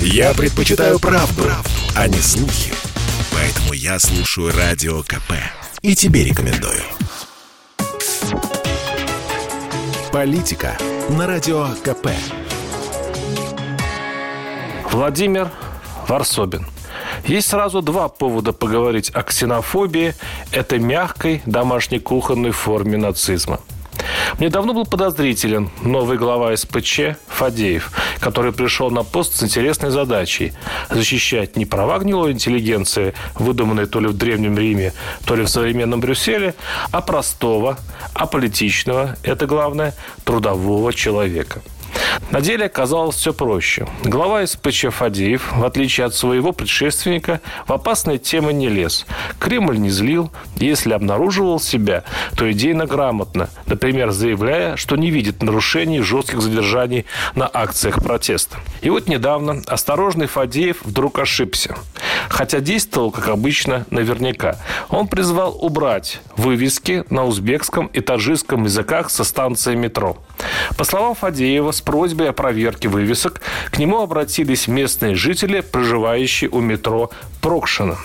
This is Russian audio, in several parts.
Я предпочитаю правду, правду, а не слухи. Поэтому я слушаю Радио КП. И тебе рекомендую. Политика на Радио КП. Владимир Варсобин. Есть сразу два повода поговорить о ксенофобии этой мягкой домашней кухонной форме нацизма. Мне давно был подозрителен новый глава СПЧ Фадеев, который пришел на пост с интересной задачей – защищать не права гнилой интеллигенции, выдуманной то ли в Древнем Риме, то ли в современном Брюсселе, а простого, аполитичного, это главное, трудового человека – на деле оказалось все проще. Глава СПЧ Фадеев, в отличие от своего предшественника, в опасные темы не лез. Кремль не злил. Если обнаруживал себя, то идейно грамотно. Например, заявляя, что не видит нарушений жестких задержаний на акциях протеста. И вот недавно осторожный Фадеев вдруг ошибся. Хотя действовал, как обычно, наверняка. Он призвал убрать вывески на узбекском и таджикском языках со станции метро. По словам Фадеева, с просьбой о проверке вывесок к нему обратились местные жители, проживающие у метро Прокшина.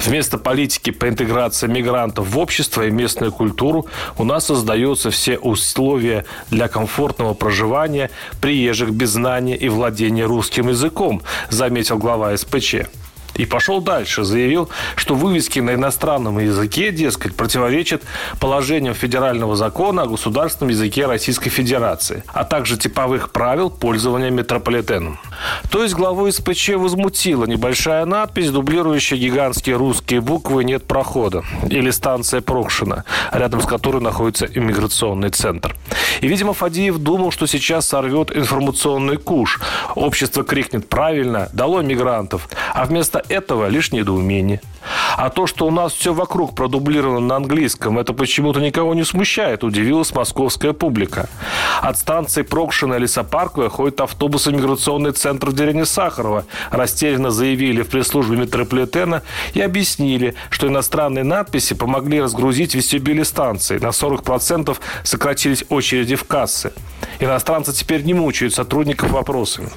Вместо политики по интеграции мигрантов в общество и местную культуру у нас создаются все условия для комфортного проживания приезжих без знания и владения русским языком, заметил глава СПЧ. И пошел дальше. Заявил, что вывески на иностранном языке, дескать, противоречат положениям федерального закона о государственном языке Российской Федерации, а также типовых правил пользования метрополитеном. То есть главу СПЧ возмутила небольшая надпись, дублирующая гигантские русские буквы «Нет прохода» или станция Прокшина, рядом с которой находится иммиграционный центр. И, видимо, Фадеев думал, что сейчас сорвет информационный куш. Общество крикнет «Правильно, дало мигрантов», а вместо этого лишь недоумение. А то, что у нас все вокруг продублировано на английском, это почему-то никого не смущает, удивилась московская публика. От станции Прокшина Лесопарковая ходит автобус миграционный центр в деревне Сахарова. Растерянно заявили в пресс-службе метрополитена и объяснили, что иностранные надписи помогли разгрузить вестибюли станции. На 40% сократились очереди в кассы. Иностранцы теперь не мучают сотрудников вопросами.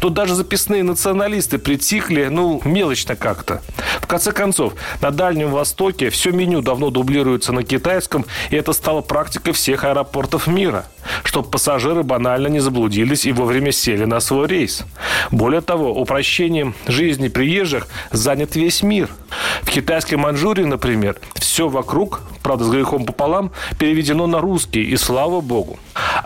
Тут даже записные националисты притихли, ну, мелочно как-то. В конце концов, на Дальнем Востоке все меню давно дублируется на китайском, и это стало практикой всех аэропортов мира, чтобы пассажиры банально не заблудились и вовремя сели на свой рейс. Более того, упрощением жизни приезжих занят весь мир. В китайской Манчжурии, например, все вокруг, правда, с грехом пополам, переведено на русский, и слава богу.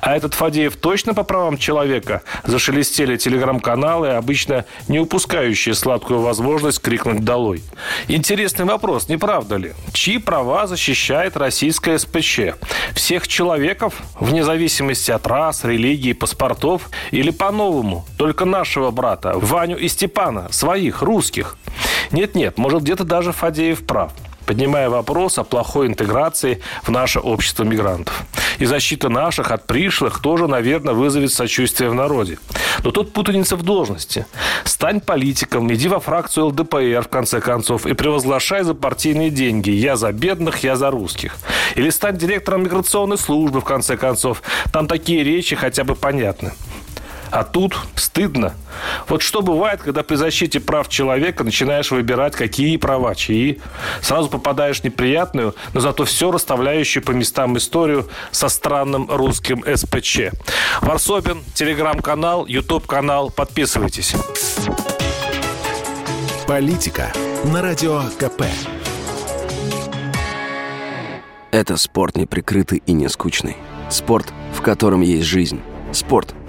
А этот Фадеев точно по правам человека? Зашелестели телеграм-каналы, обычно не упускающие сладкую возможность крикнуть «долой». Интересный вопрос, не правда ли? Чьи права защищает российская СПЧ? Всех человеков, вне зависимости от рас, религии, паспортов? Или по-новому, только нашего брата, Ваню и Степана, своих, русских? Нет-нет, может, где-то даже Фадеев прав поднимая вопрос о плохой интеграции в наше общество мигрантов. И защита наших от пришлых тоже, наверное, вызовет сочувствие в народе. Но тут путаница в должности. Стань политиком, иди во фракцию ЛДПР, в конце концов, и превозглашай за партийные деньги. Я за бедных, я за русских. Или стань директором миграционной службы, в конце концов. Там такие речи хотя бы понятны. А тут стыдно. Вот что бывает, когда при защите прав человека начинаешь выбирать, какие права, чьи. Сразу попадаешь в неприятную, но зато все расставляющую по местам историю со странным русским СПЧ. Варсобин, телеграм-канал, YouTube-канал. Подписывайтесь. Политика на Радио КП. Это спорт неприкрытый и не скучный. Спорт, в котором есть жизнь. Спорт –